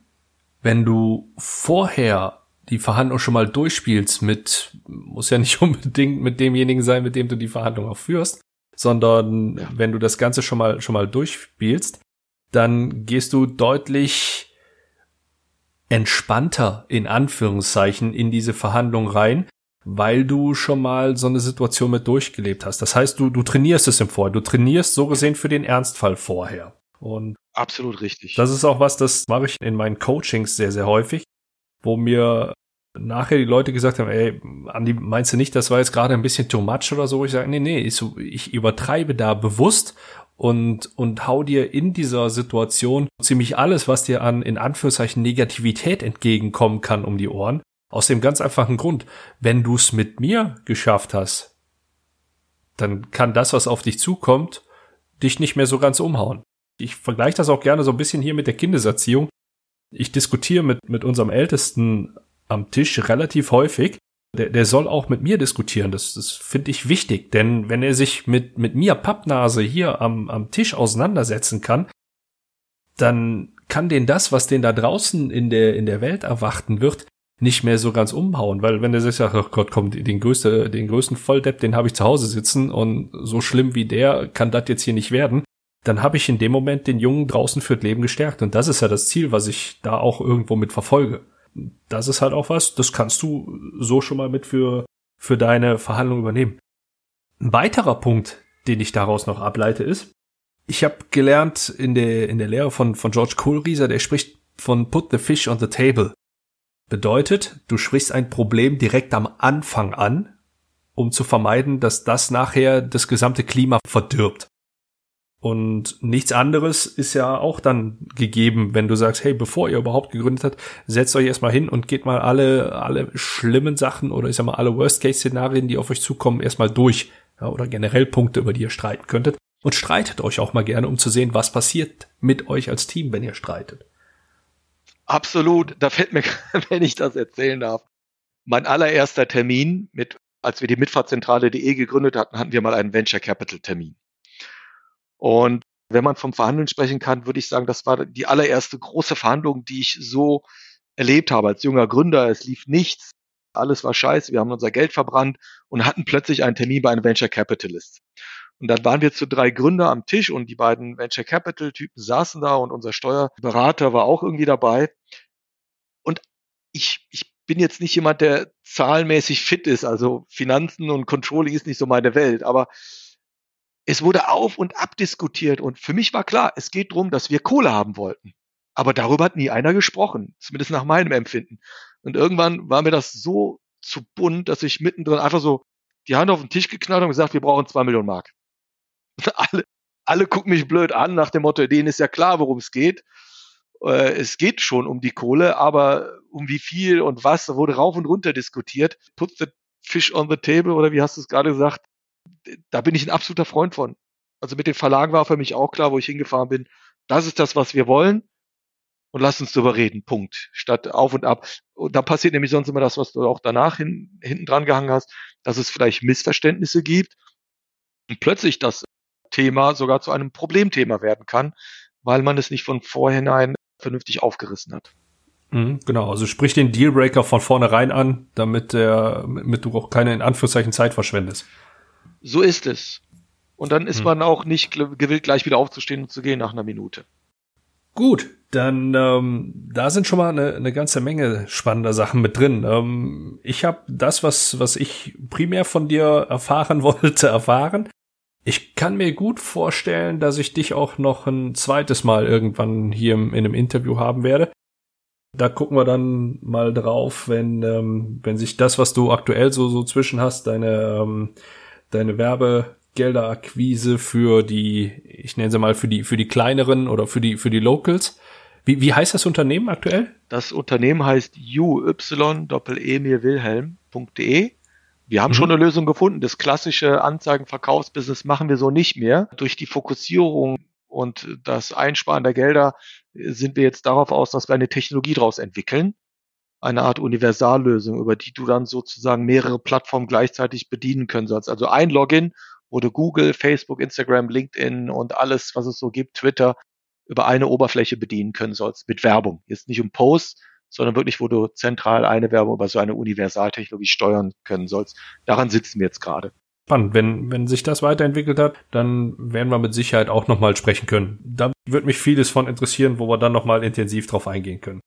wenn du vorher die Verhandlung schon mal durchspielst mit, muss ja nicht unbedingt mit demjenigen sein, mit dem du die Verhandlung auch führst, sondern ja. wenn du das Ganze schon mal, schon mal durchspielst, dann gehst du deutlich entspannter in Anführungszeichen in diese Verhandlung rein, weil du schon mal so eine Situation mit durchgelebt hast. Das heißt, du, du trainierst es im Vorher. Du trainierst so gesehen für den Ernstfall vorher. Und absolut richtig. Das ist auch was, das mache ich in meinen Coachings sehr, sehr häufig, wo mir nachher die Leute gesagt haben, ey, Andi, meinst du nicht, das war jetzt gerade ein bisschen too much oder so? Ich sage, nee, nee, ich, ich übertreibe da bewusst und, und hau dir in dieser Situation ziemlich alles, was dir an, in Anführungszeichen, Negativität entgegenkommen kann, um die Ohren. Aus dem ganz einfachen Grund, wenn du es mit mir geschafft hast, dann kann das, was auf dich zukommt, dich nicht mehr so ganz umhauen. Ich vergleiche das auch gerne so ein bisschen hier mit der Kindeserziehung. Ich diskutiere mit, mit unserem Ältesten am Tisch relativ häufig. Der, der soll auch mit mir diskutieren. Das, das finde ich wichtig, denn wenn er sich mit, mit mir Pappnase hier am, am Tisch auseinandersetzen kann, dann kann den das, was den da draußen in der, in der Welt erwarten wird, nicht mehr so ganz umhauen, weil wenn der sich sagt, ach Gott, komm, den größte, den größten Volldepp, den habe ich zu Hause sitzen und so schlimm wie der kann das jetzt hier nicht werden, dann habe ich in dem Moment den Jungen draußen fürs Leben gestärkt und das ist ja das Ziel, was ich da auch irgendwo mit verfolge. Das ist halt auch was, das kannst du so schon mal mit für für deine Verhandlung übernehmen. Ein weiterer Punkt, den ich daraus noch ableite, ist, ich habe gelernt in der in der Lehre von von George Kohlrieser, der spricht von Put the Fish on the Table. Bedeutet, du sprichst ein Problem direkt am Anfang an, um zu vermeiden, dass das nachher das gesamte Klima verdirbt. Und nichts anderes ist ja auch dann gegeben, wenn du sagst, hey, bevor ihr überhaupt gegründet habt, setzt euch erstmal hin und geht mal alle, alle schlimmen Sachen oder ich sag mal alle Worst-Case-Szenarien, die auf euch zukommen, erstmal durch. Ja, oder generell Punkte, über die ihr streiten könntet. Und streitet euch auch mal gerne, um zu sehen, was passiert mit euch als Team, wenn ihr streitet. Absolut. Da fällt mir, wenn ich das erzählen darf, mein allererster Termin mit, als wir die Mitfahrzentrale.de gegründet hatten, hatten wir mal einen Venture Capital Termin. Und wenn man vom Verhandeln sprechen kann, würde ich sagen, das war die allererste große Verhandlung, die ich so erlebt habe als junger Gründer. Es lief nichts. Alles war scheiße. Wir haben unser Geld verbrannt und hatten plötzlich einen Termin bei einem Venture Capitalist. Und dann waren wir zu drei Gründer am Tisch und die beiden Venture Capital Typen saßen da und unser Steuerberater war auch irgendwie dabei. Und ich, ich bin jetzt nicht jemand, der zahlenmäßig fit ist. Also Finanzen und Controlling ist nicht so meine Welt. Aber es wurde auf und ab diskutiert und für mich war klar, es geht darum, dass wir Kohle haben wollten. Aber darüber hat nie einer gesprochen, zumindest nach meinem Empfinden. Und irgendwann war mir das so zu bunt, dass ich mittendrin einfach so die Hand auf den Tisch geknallt und gesagt, wir brauchen zwei Millionen Mark. alle, alle gucken mich blöd an nach dem Motto, denen ist ja klar, worum es geht. Äh, es geht schon um die Kohle, aber um wie viel und was wurde rauf und runter diskutiert. Put the fish on the table oder wie hast du es gerade gesagt? Da bin ich ein absoluter Freund von. Also mit den Verlagen war für mich auch klar, wo ich hingefahren bin. Das ist das, was wir wollen. Und lass uns darüber reden. Punkt. Statt auf und ab. Und da passiert nämlich sonst immer das, was du auch danach hin, hinten dran gehangen hast, dass es vielleicht Missverständnisse gibt und plötzlich das Thema sogar zu einem Problemthema werden kann, weil man es nicht von vorhinein vernünftig aufgerissen hat. Mhm, genau, also sprich den Dealbreaker von vornherein an, damit, der, damit du auch keine in Anführungszeichen Zeit verschwendest. So ist es. Und dann ist mhm. man auch nicht gewillt, gleich wieder aufzustehen und zu gehen nach einer Minute. Gut, dann ähm, da sind schon mal eine, eine ganze Menge spannender Sachen mit drin. Ähm, ich habe das, was, was ich primär von dir erfahren wollte, erfahren. Ich kann mir gut vorstellen, dass ich dich auch noch ein zweites Mal irgendwann hier in einem Interview haben werde. Da gucken wir dann mal drauf, wenn, ähm, wenn sich das, was du aktuell so, so zwischen hast, deine, ähm, deine Werbegelderakquise für die, ich nenne sie mal für die, für die kleineren oder für die, für die Locals. Wie, wie heißt das Unternehmen aktuell? Das Unternehmen heißt uy-wilhelm.de wir haben mhm. schon eine Lösung gefunden. Das klassische Anzeigenverkaufsbusiness machen wir so nicht mehr. Durch die Fokussierung und das Einsparen der Gelder sind wir jetzt darauf aus, dass wir eine Technologie daraus entwickeln. Eine Art Universallösung, über die du dann sozusagen mehrere Plattformen gleichzeitig bedienen können sollst. Also ein Login, wo du Google, Facebook, Instagram, LinkedIn und alles, was es so gibt, Twitter, über eine Oberfläche bedienen können sollst mit Werbung. Jetzt nicht um Posts, sondern wirklich, wo du zentral eine Werbung über so eine Universaltechnologie steuern können sollst. Daran sitzen wir jetzt gerade. spannend. Wenn, wenn sich das weiterentwickelt hat, dann werden wir mit Sicherheit auch nochmal sprechen können. Da würde mich vieles von interessieren, wo wir dann nochmal intensiv drauf eingehen können.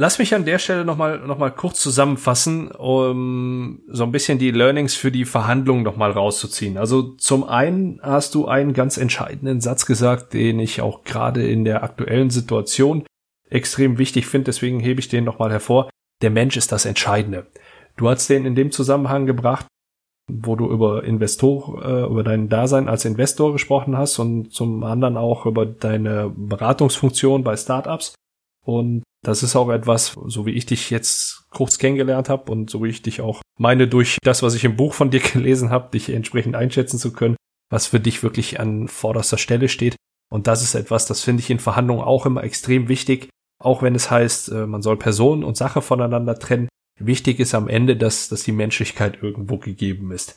Lass mich an der Stelle nochmal noch mal kurz zusammenfassen, um so ein bisschen die Learnings für die Verhandlungen nochmal rauszuziehen. Also zum einen hast du einen ganz entscheidenden Satz gesagt, den ich auch gerade in der aktuellen Situation extrem wichtig finde, deswegen hebe ich den nochmal hervor. Der Mensch ist das Entscheidende. Du hast den in dem Zusammenhang gebracht, wo du über Investor, äh, über dein Dasein als Investor gesprochen hast und zum anderen auch über deine Beratungsfunktion bei Startups. Und das ist auch etwas, so wie ich dich jetzt kurz kennengelernt habe und so wie ich dich auch meine, durch das, was ich im Buch von dir gelesen habe, dich entsprechend einschätzen zu können, was für dich wirklich an vorderster Stelle steht. Und das ist etwas, das finde ich in Verhandlungen auch immer extrem wichtig, auch wenn es heißt, äh, man soll Person und Sache voneinander trennen. Wichtig ist am Ende, dass, dass die Menschlichkeit irgendwo gegeben ist.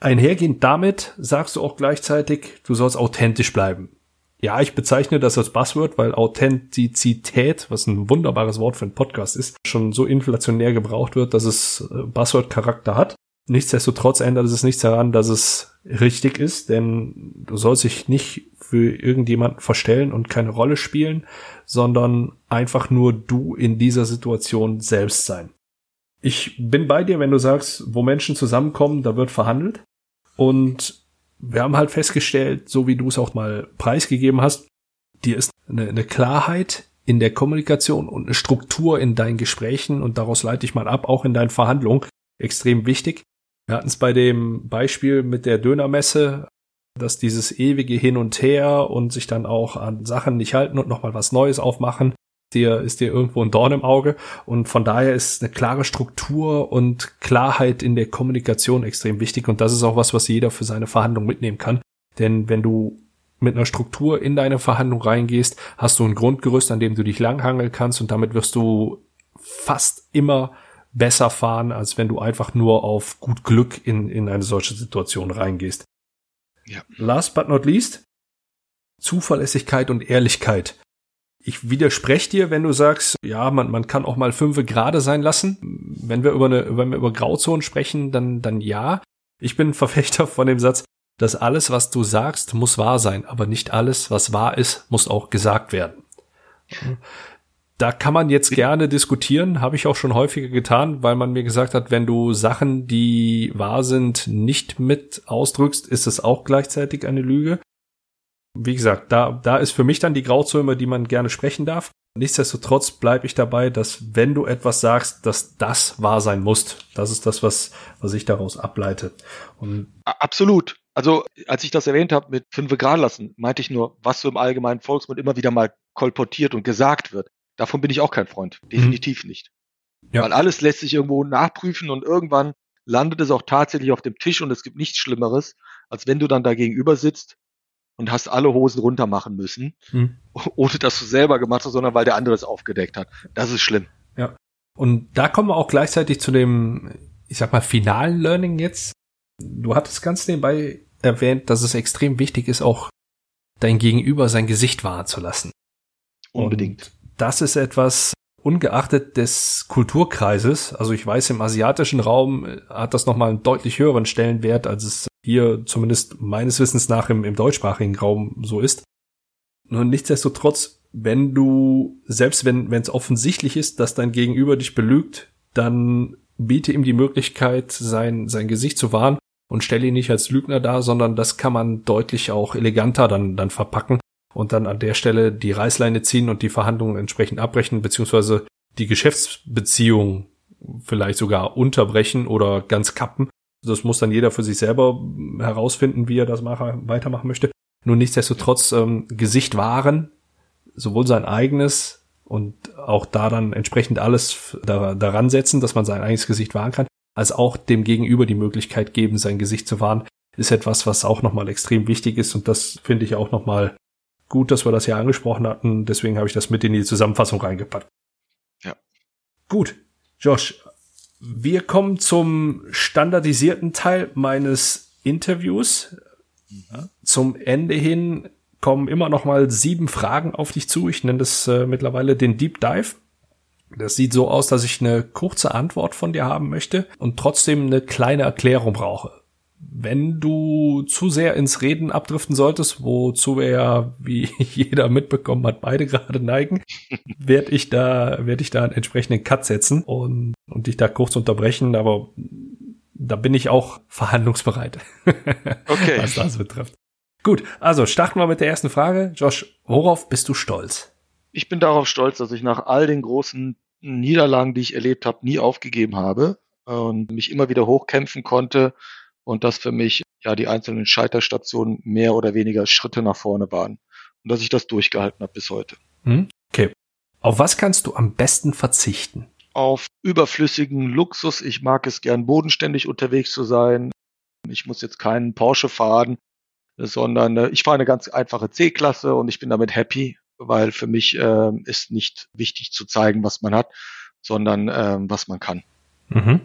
Einhergehend damit sagst du auch gleichzeitig, du sollst authentisch bleiben. Ja, ich bezeichne das als Buzzword, weil Authentizität, was ein wunderbares Wort für einen Podcast ist, schon so inflationär gebraucht wird, dass es äh, Buzzword-Charakter hat. Nichtsdestotrotz ändert es nichts daran, dass es richtig ist, denn du sollst dich nicht für irgendjemanden verstellen und keine Rolle spielen, sondern einfach nur du in dieser Situation selbst sein. Ich bin bei dir, wenn du sagst, wo Menschen zusammenkommen, da wird verhandelt. Und wir haben halt festgestellt, so wie du es auch mal preisgegeben hast, dir ist eine, eine Klarheit in der Kommunikation und eine Struktur in deinen Gesprächen und daraus leite ich mal ab, auch in deinen Verhandlungen, extrem wichtig. Wir hatten es bei dem Beispiel mit der Dönermesse, dass dieses ewige Hin und Her und sich dann auch an Sachen nicht halten und nochmal was Neues aufmachen, dir, ist dir irgendwo ein Dorn im Auge. Und von daher ist eine klare Struktur und Klarheit in der Kommunikation extrem wichtig. Und das ist auch was, was jeder für seine Verhandlung mitnehmen kann. Denn wenn du mit einer Struktur in deine Verhandlung reingehst, hast du ein Grundgerüst, an dem du dich langhangeln kannst und damit wirst du fast immer besser fahren, als wenn du einfach nur auf gut Glück in, in eine solche Situation reingehst. Ja. Last but not least, Zuverlässigkeit und Ehrlichkeit ich widerspreche dir, wenn du sagst, ja, man, man kann auch mal fünfe gerade sein lassen. Wenn wir über eine, wenn wir über Grauzonen sprechen, dann, dann ja. Ich bin Verfechter von dem Satz, dass alles, was du sagst, muss wahr sein, aber nicht alles, was wahr ist, muss auch gesagt werden. Da kann man jetzt gerne diskutieren, habe ich auch schon häufiger getan, weil man mir gesagt hat, wenn du Sachen, die wahr sind, nicht mit ausdrückst, ist es auch gleichzeitig eine Lüge wie gesagt, da, da ist für mich dann die Grauzone, die man gerne sprechen darf. Nichtsdestotrotz bleibe ich dabei, dass wenn du etwas sagst, dass das wahr sein muss. Das ist das, was, was ich daraus ableite. Und Absolut. Also, als ich das erwähnt habe mit fünf Grad lassen, meinte ich nur, was so im allgemeinen Volksmund immer wieder mal kolportiert und gesagt wird. Davon bin ich auch kein Freund. Definitiv mhm. nicht. Ja. Weil alles lässt sich irgendwo nachprüfen und irgendwann landet es auch tatsächlich auf dem Tisch und es gibt nichts Schlimmeres, als wenn du dann da gegenüber sitzt und hast alle Hosen runter machen müssen, hm. ohne dass du selber gemacht hast, sondern weil der andere es aufgedeckt hat. Das ist schlimm. Ja. Und da kommen wir auch gleichzeitig zu dem, ich sag mal, finalen Learning jetzt. Du hattest ganz nebenbei erwähnt, dass es extrem wichtig ist, auch dein Gegenüber sein Gesicht wahren zu lassen. Unbedingt. Und das ist etwas, ungeachtet des Kulturkreises, also ich weiß, im asiatischen Raum hat das nochmal einen deutlich höheren Stellenwert, als es hier zumindest meines Wissens nach im, im deutschsprachigen Raum so ist. Nur nichtsdestotrotz, wenn du, selbst wenn es offensichtlich ist, dass dein Gegenüber dich belügt, dann biete ihm die Möglichkeit, sein, sein Gesicht zu wahren und stelle ihn nicht als Lügner dar, sondern das kann man deutlich auch eleganter dann, dann verpacken und dann an der Stelle die Reißleine ziehen und die Verhandlungen entsprechend abbrechen, beziehungsweise die Geschäftsbeziehung vielleicht sogar unterbrechen oder ganz kappen, das muss dann jeder für sich selber herausfinden, wie er das machen, weitermachen möchte. Nur nichtsdestotrotz ähm, Gesicht wahren, sowohl sein eigenes und auch da dann entsprechend alles da, daran setzen, dass man sein eigenes Gesicht wahren kann, als auch dem Gegenüber die Möglichkeit geben, sein Gesicht zu wahren, ist etwas, was auch nochmal extrem wichtig ist und das finde ich auch nochmal gut, dass wir das hier angesprochen hatten. Deswegen habe ich das mit in die Zusammenfassung reingepackt. Ja. Gut. Josh, wir kommen zum standardisierten Teil meines Interviews. Mhm. Zum Ende hin kommen immer noch mal sieben Fragen auf dich zu. Ich nenne das äh, mittlerweile den Deep Dive. Das sieht so aus, dass ich eine kurze Antwort von dir haben möchte und trotzdem eine kleine Erklärung brauche. Wenn du zu sehr ins Reden abdriften solltest, wozu wir ja, wie jeder mitbekommen hat, beide gerade neigen, werde ich da, werde ich da einen entsprechenden Cut setzen und, und dich da kurz unterbrechen, aber da bin ich auch verhandlungsbereit. Okay. was das betrifft. Gut, also starten wir mit der ersten Frage. Josh, worauf bist du stolz? Ich bin darauf stolz, dass ich nach all den großen Niederlagen, die ich erlebt habe, nie aufgegeben habe und mich immer wieder hochkämpfen konnte und dass für mich ja die einzelnen Scheiterstationen mehr oder weniger Schritte nach vorne waren und dass ich das durchgehalten habe bis heute. Hm? Okay. Auf was kannst du am besten verzichten? Auf überflüssigen Luxus. Ich mag es gern bodenständig unterwegs zu sein. Ich muss jetzt keinen Porsche fahren, sondern äh, ich fahre eine ganz einfache C-Klasse und ich bin damit happy, weil für mich äh, ist nicht wichtig zu zeigen, was man hat, sondern äh, was man kann. Mhm.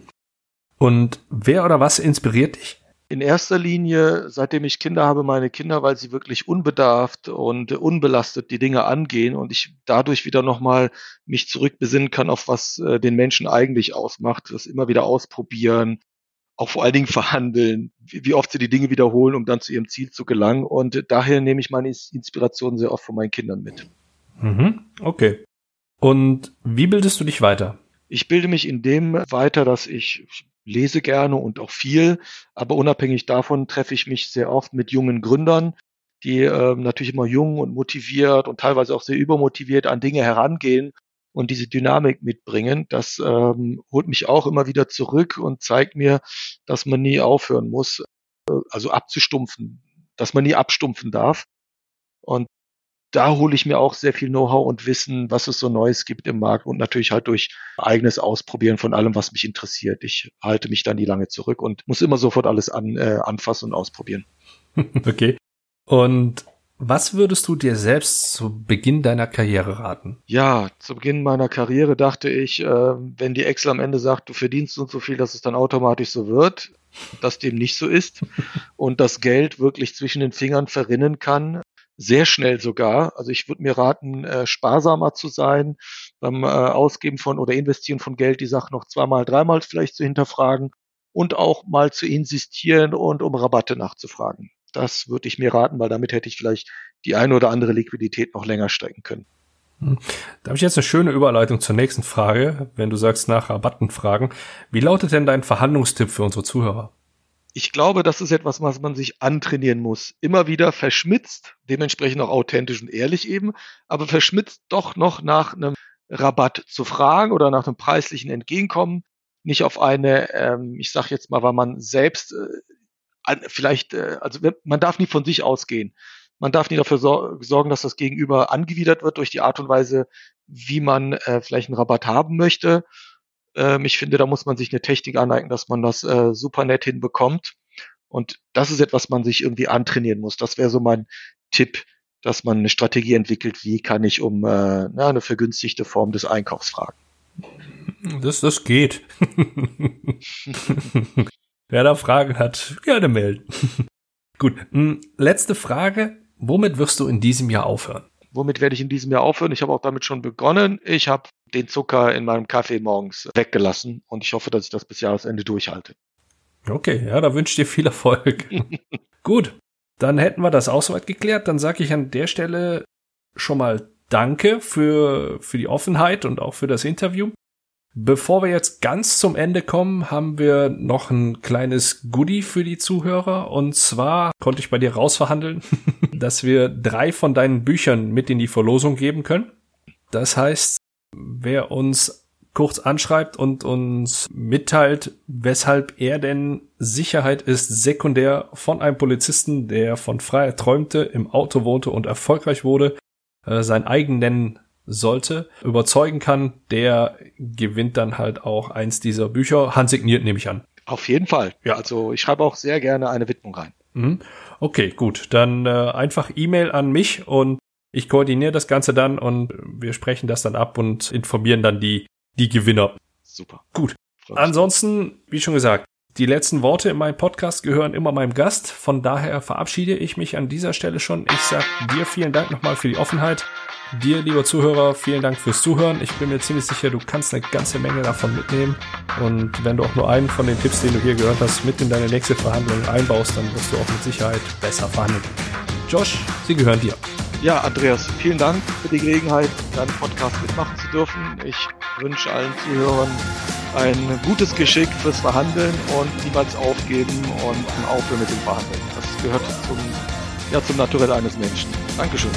Und wer oder was inspiriert dich? In erster Linie, seitdem ich Kinder habe, meine Kinder, weil sie wirklich unbedarft und unbelastet die Dinge angehen und ich dadurch wieder nochmal mich zurückbesinnen kann, auf was äh, den Menschen eigentlich ausmacht, das immer wieder ausprobieren, auch vor allen Dingen verhandeln, wie, wie oft sie die Dinge wiederholen, um dann zu ihrem Ziel zu gelangen. Und daher nehme ich meine Inspiration sehr oft von meinen Kindern mit. Mhm. Okay. Und wie bildest du dich weiter? Ich bilde mich in dem weiter, dass ich lese gerne und auch viel, aber unabhängig davon treffe ich mich sehr oft mit jungen Gründern, die äh, natürlich immer jung und motiviert und teilweise auch sehr übermotiviert an Dinge herangehen und diese Dynamik mitbringen, das ähm, holt mich auch immer wieder zurück und zeigt mir, dass man nie aufhören muss, äh, also abzustumpfen, dass man nie abstumpfen darf. Und da hole ich mir auch sehr viel Know-how und Wissen, was es so Neues gibt im Markt und natürlich halt durch eigenes Ausprobieren von allem, was mich interessiert. Ich halte mich da nie lange zurück und muss immer sofort alles an, äh, anfassen und ausprobieren. okay. Und was würdest du dir selbst zu Beginn deiner Karriere raten? Ja, zu Beginn meiner Karriere dachte ich, äh, wenn die Excel am Ende sagt, du verdienst so und so viel, dass es dann automatisch so wird, dass dem nicht so ist und das Geld wirklich zwischen den Fingern verrinnen kann, sehr schnell sogar. Also ich würde mir raten, äh, sparsamer zu sein beim äh, Ausgeben von oder Investieren von Geld, die Sache noch zweimal, dreimal vielleicht zu hinterfragen und auch mal zu insistieren und um Rabatte nachzufragen. Das würde ich mir raten, weil damit hätte ich vielleicht die eine oder andere Liquidität noch länger strecken können. Hm. Da habe ich jetzt eine schöne Überleitung zur nächsten Frage, wenn du sagst nach Rabatten fragen. Wie lautet denn dein Verhandlungstipp für unsere Zuhörer? Ich glaube, das ist etwas, was man sich antrainieren muss. Immer wieder verschmitzt, dementsprechend auch authentisch und ehrlich eben, aber verschmitzt doch noch nach einem Rabatt zu fragen oder nach einem preislichen Entgegenkommen. Nicht auf eine, ähm, ich sage jetzt mal, weil man selbst äh, vielleicht, äh, also man darf nie von sich ausgehen. Man darf nie dafür sorgen, dass das Gegenüber angewidert wird durch die Art und Weise, wie man äh, vielleicht einen Rabatt haben möchte. Ähm, ich finde, da muss man sich eine Technik aneignen, dass man das äh, super nett hinbekommt. Und das ist etwas, man sich irgendwie antrainieren muss. Das wäre so mein Tipp, dass man eine Strategie entwickelt, wie kann ich um äh, na, eine vergünstigte Form des Einkaufs fragen. Das, das geht. Wer da Fragen hat, gerne melden. Gut, hm, letzte Frage. Womit wirst du in diesem Jahr aufhören? Womit werde ich in diesem Jahr aufhören? Ich habe auch damit schon begonnen. Ich habe den Zucker in meinem Kaffee morgens weggelassen und ich hoffe, dass ich das bis Jahresende durchhalte. Okay, ja, da wünsche ich dir viel Erfolg. Gut, dann hätten wir das auch soweit geklärt. Dann sage ich an der Stelle schon mal Danke für, für die Offenheit und auch für das Interview. Bevor wir jetzt ganz zum Ende kommen, haben wir noch ein kleines Goodie für die Zuhörer. Und zwar konnte ich bei dir rausverhandeln, dass wir drei von deinen Büchern mit in die Verlosung geben können. Das heißt, wer uns kurz anschreibt und uns mitteilt, weshalb er denn Sicherheit ist sekundär von einem Polizisten, der von Freiheit träumte, im Auto wohnte und erfolgreich wurde, äh, sein eigen nennen sollte, überzeugen kann, der gewinnt dann halt auch eins dieser Bücher. Handsigniert nehme ich an. Auf jeden Fall. Ja. Also ich schreibe auch sehr gerne eine Widmung rein. Mhm. Okay, gut. Dann äh, einfach E-Mail an mich und ich koordiniere das Ganze dann und wir sprechen das dann ab und informieren dann die, die Gewinner. Super. Gut. Ansonsten, wie schon gesagt, die letzten Worte in meinem Podcast gehören immer meinem Gast. Von daher verabschiede ich mich an dieser Stelle schon. Ich sage dir vielen Dank nochmal für die Offenheit Dir, lieber Zuhörer, vielen Dank fürs Zuhören. Ich bin mir ziemlich sicher, du kannst eine ganze Menge davon mitnehmen. Und wenn du auch nur einen von den Tipps, den du hier gehört hast, mit in deine nächste Verhandlung einbaust, dann wirst du auch mit Sicherheit besser verhandeln. Josh, sie gehören dir. Ja, Andreas, vielen Dank für die Gelegenheit, deinen Podcast mitmachen zu dürfen. Ich wünsche allen Zuhörern ein gutes Geschick fürs Verhandeln und niemals aufgeben und aufhören mit dem Verhandeln. Das gehört zum, ja, zum Naturell eines Menschen. Dankeschön.